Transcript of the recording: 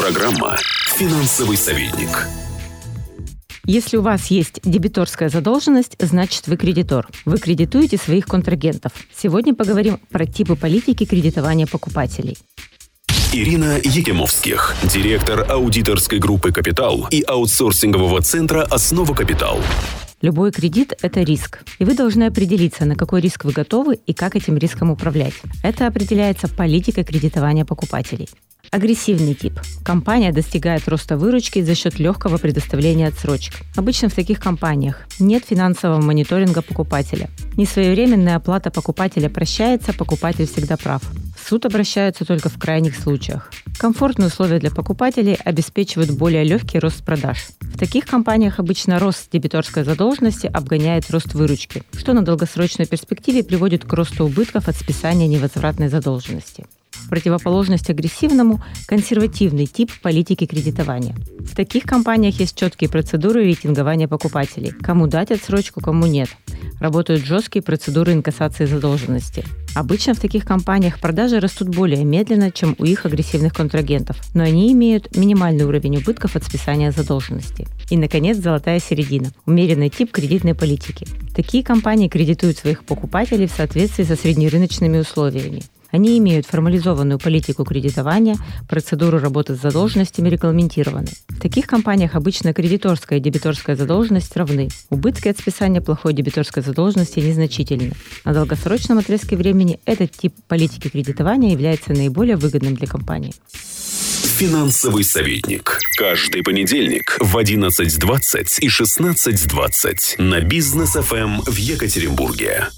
Программа «Финансовый советник». Если у вас есть дебиторская задолженность, значит вы кредитор. Вы кредитуете своих контрагентов. Сегодня поговорим про типы политики кредитования покупателей. Ирина Егемовских, директор аудиторской группы «Капитал» и аутсорсингового центра «Основа Капитал». Любой кредит – это риск, и вы должны определиться, на какой риск вы готовы и как этим риском управлять. Это определяется политикой кредитования покупателей. Агрессивный тип. Компания достигает роста выручки за счет легкого предоставления отсрочек. Обычно в таких компаниях нет финансового мониторинга покупателя. Несвоевременная оплата покупателя прощается, покупатель всегда прав. В суд обращаются только в крайних случаях. Комфортные условия для покупателей обеспечивают более легкий рост продаж. В таких компаниях обычно рост дебиторской задолженности обгоняет рост выручки, что на долгосрочной перспективе приводит к росту убытков от списания невозвратной задолженности противоположность агрессивному – консервативный тип политики кредитования. В таких компаниях есть четкие процедуры рейтингования покупателей. Кому дать отсрочку, кому нет. Работают жесткие процедуры инкассации задолженности. Обычно в таких компаниях продажи растут более медленно, чем у их агрессивных контрагентов, но они имеют минимальный уровень убытков от списания задолженности. И, наконец, золотая середина – умеренный тип кредитной политики. Такие компании кредитуют своих покупателей в соответствии со среднерыночными условиями. Они имеют формализованную политику кредитования, процедуру работы с задолженностями регламентированы. В таких компаниях обычно кредиторская и дебиторская задолженность равны. Убытки от списания плохой дебиторской задолженности незначительны. На долгосрочном отрезке времени этот тип политики кредитования является наиболее выгодным для компании. Финансовый советник. Каждый понедельник в 11.20 и 16.20 на бизнес ФМ в Екатеринбурге.